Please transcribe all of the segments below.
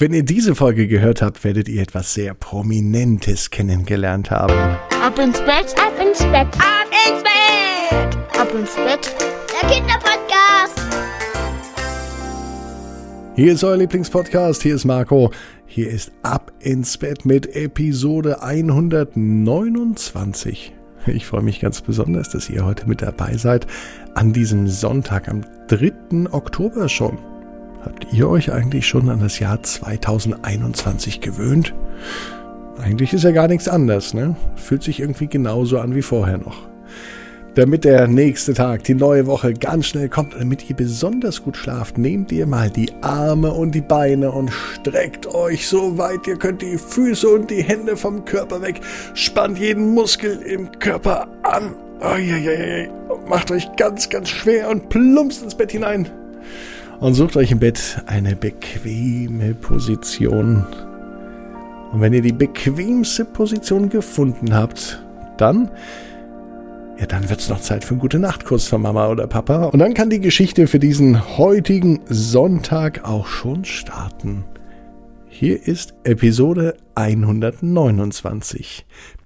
Wenn ihr diese Folge gehört habt, werdet ihr etwas sehr Prominentes kennengelernt haben. Ab ins Bett, ab ins Bett, ab ins Bett, ab ins Bett. Der Kinderpodcast. Hier ist euer Lieblingspodcast, hier ist Marco. Hier ist Ab ins Bett mit Episode 129. Ich freue mich ganz besonders, dass ihr heute mit dabei seid. An diesem Sonntag, am 3. Oktober schon. Habt ihr euch eigentlich schon an das Jahr 2021 gewöhnt? Eigentlich ist ja gar nichts anders, ne? Fühlt sich irgendwie genauso an wie vorher noch. Damit der nächste Tag, die neue Woche ganz schnell kommt und damit ihr besonders gut schlaft, nehmt ihr mal die Arme und die Beine und streckt euch so weit ihr könnt die Füße und die Hände vom Körper weg, spannt jeden Muskel im Körper an. Uiuiui. Macht euch ganz, ganz schwer und plumpst ins Bett hinein und sucht euch im Bett eine bequeme Position. Und wenn ihr die bequemste Position gefunden habt, dann, ja, dann wird's noch Zeit für einen gute Nachtkurs von Mama oder Papa. Und dann kann die Geschichte für diesen heutigen Sonntag auch schon starten. Hier ist Episode 129.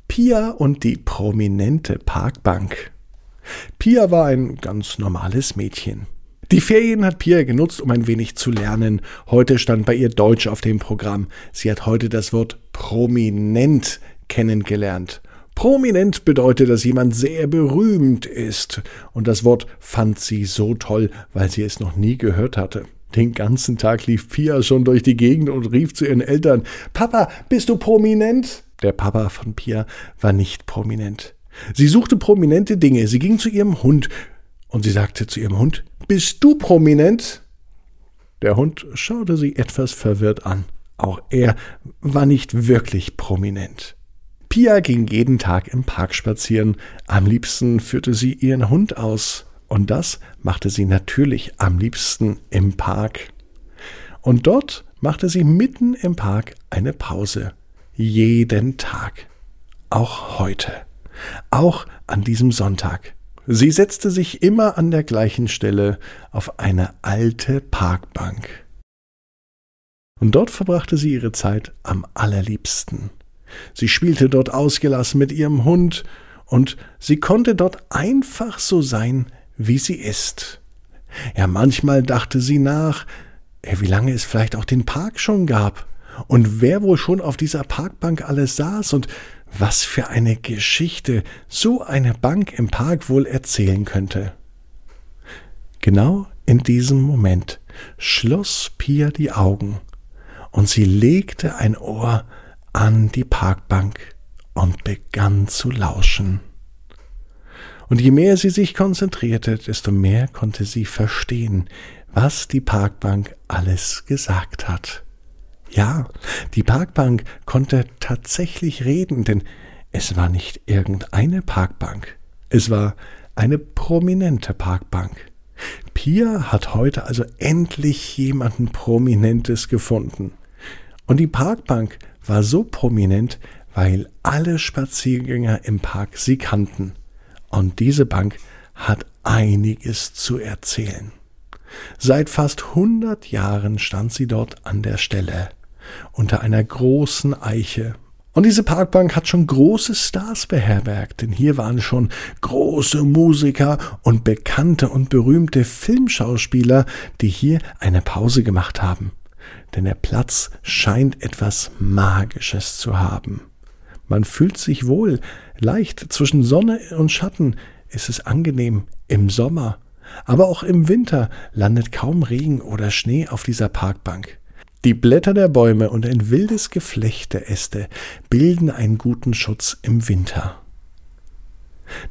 Pia und die prominente Parkbank. Pia war ein ganz normales Mädchen. Die Ferien hat Pia genutzt, um ein wenig zu lernen. Heute stand bei ihr Deutsch auf dem Programm. Sie hat heute das Wort prominent kennengelernt. Prominent bedeutet, dass jemand sehr berühmt ist. Und das Wort fand sie so toll, weil sie es noch nie gehört hatte. Den ganzen Tag lief Pia schon durch die Gegend und rief zu ihren Eltern, Papa, bist du prominent? Der Papa von Pia war nicht prominent. Sie suchte prominente Dinge. Sie ging zu ihrem Hund und sie sagte zu ihrem Hund, bist du prominent? Der Hund schaute sie etwas verwirrt an. Auch er war nicht wirklich prominent. Pia ging jeden Tag im Park spazieren. Am liebsten führte sie ihren Hund aus. Und das machte sie natürlich am liebsten im Park. Und dort machte sie mitten im Park eine Pause. Jeden Tag. Auch heute. Auch an diesem Sonntag. Sie setzte sich immer an der gleichen Stelle auf eine alte Parkbank. Und dort verbrachte sie ihre Zeit am allerliebsten. Sie spielte dort ausgelassen mit ihrem Hund, und sie konnte dort einfach so sein, wie sie ist. Ja, manchmal dachte sie nach, wie lange es vielleicht auch den Park schon gab, und wer wohl schon auf dieser Parkbank alles saß und was für eine Geschichte so eine Bank im Park wohl erzählen könnte. Genau in diesem Moment schloss Pia die Augen und sie legte ein Ohr an die Parkbank und begann zu lauschen. Und je mehr sie sich konzentrierte, desto mehr konnte sie verstehen, was die Parkbank alles gesagt hat. Ja, die Parkbank konnte tatsächlich reden, denn es war nicht irgendeine Parkbank. Es war eine prominente Parkbank. Pia hat heute also endlich jemanden Prominentes gefunden. Und die Parkbank war so prominent, weil alle Spaziergänger im Park sie kannten. Und diese Bank hat einiges zu erzählen. Seit fast hundert Jahren stand sie dort an der Stelle unter einer großen Eiche. Und diese Parkbank hat schon große Stars beherbergt, denn hier waren schon große Musiker und bekannte und berühmte Filmschauspieler, die hier eine Pause gemacht haben. Denn der Platz scheint etwas Magisches zu haben. Man fühlt sich wohl, leicht zwischen Sonne und Schatten ist es angenehm im Sommer, aber auch im Winter landet kaum Regen oder Schnee auf dieser Parkbank. Die Blätter der Bäume und ein wildes Geflecht der Äste bilden einen guten Schutz im Winter.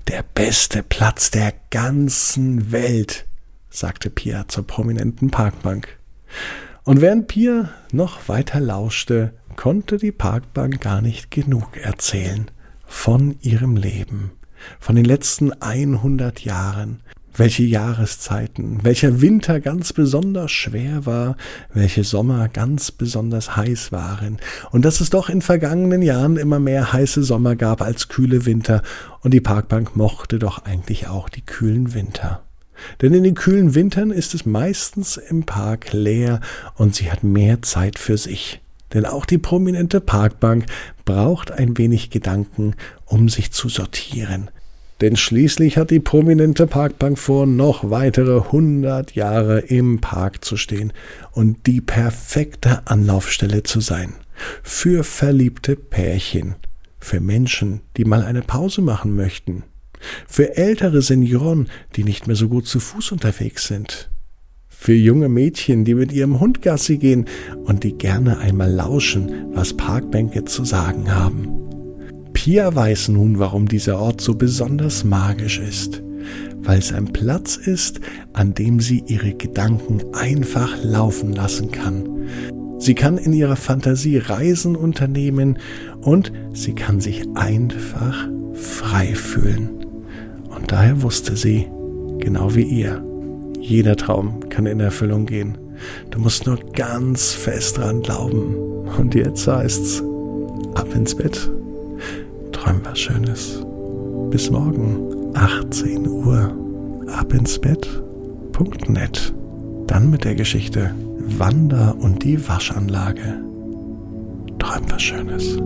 Der beste Platz der ganzen Welt, sagte Pia zur prominenten Parkbank. Und während Pia noch weiter lauschte, konnte die Parkbank gar nicht genug erzählen von ihrem Leben, von den letzten 100 Jahren, welche Jahreszeiten, welcher Winter ganz besonders schwer war, welche Sommer ganz besonders heiß waren, und dass es doch in vergangenen Jahren immer mehr heiße Sommer gab als kühle Winter, und die Parkbank mochte doch eigentlich auch die kühlen Winter. Denn in den kühlen Wintern ist es meistens im Park leer und sie hat mehr Zeit für sich. Denn auch die prominente Parkbank braucht ein wenig Gedanken, um sich zu sortieren. Denn schließlich hat die prominente Parkbank vor, noch weitere hundert Jahre im Park zu stehen und die perfekte Anlaufstelle zu sein. Für verliebte Pärchen, für Menschen, die mal eine Pause machen möchten, für ältere Senioren, die nicht mehr so gut zu Fuß unterwegs sind, für junge Mädchen, die mit ihrem Hund Gassi gehen und die gerne einmal lauschen, was Parkbänke zu sagen haben. Pia weiß nun, warum dieser Ort so besonders magisch ist, weil es ein Platz ist, an dem sie ihre Gedanken einfach laufen lassen kann. Sie kann in ihrer Fantasie Reisen unternehmen und sie kann sich einfach frei fühlen. Und daher wusste sie, genau wie ihr, jeder Traum kann in Erfüllung gehen. Du musst nur ganz fest dran glauben. Und jetzt heißt's, ab ins Bett. Träum was Schönes. Bis morgen, 18 Uhr. Ab ins Bett.net. Dann mit der Geschichte Wanda und die Waschanlage. Träum was Schönes.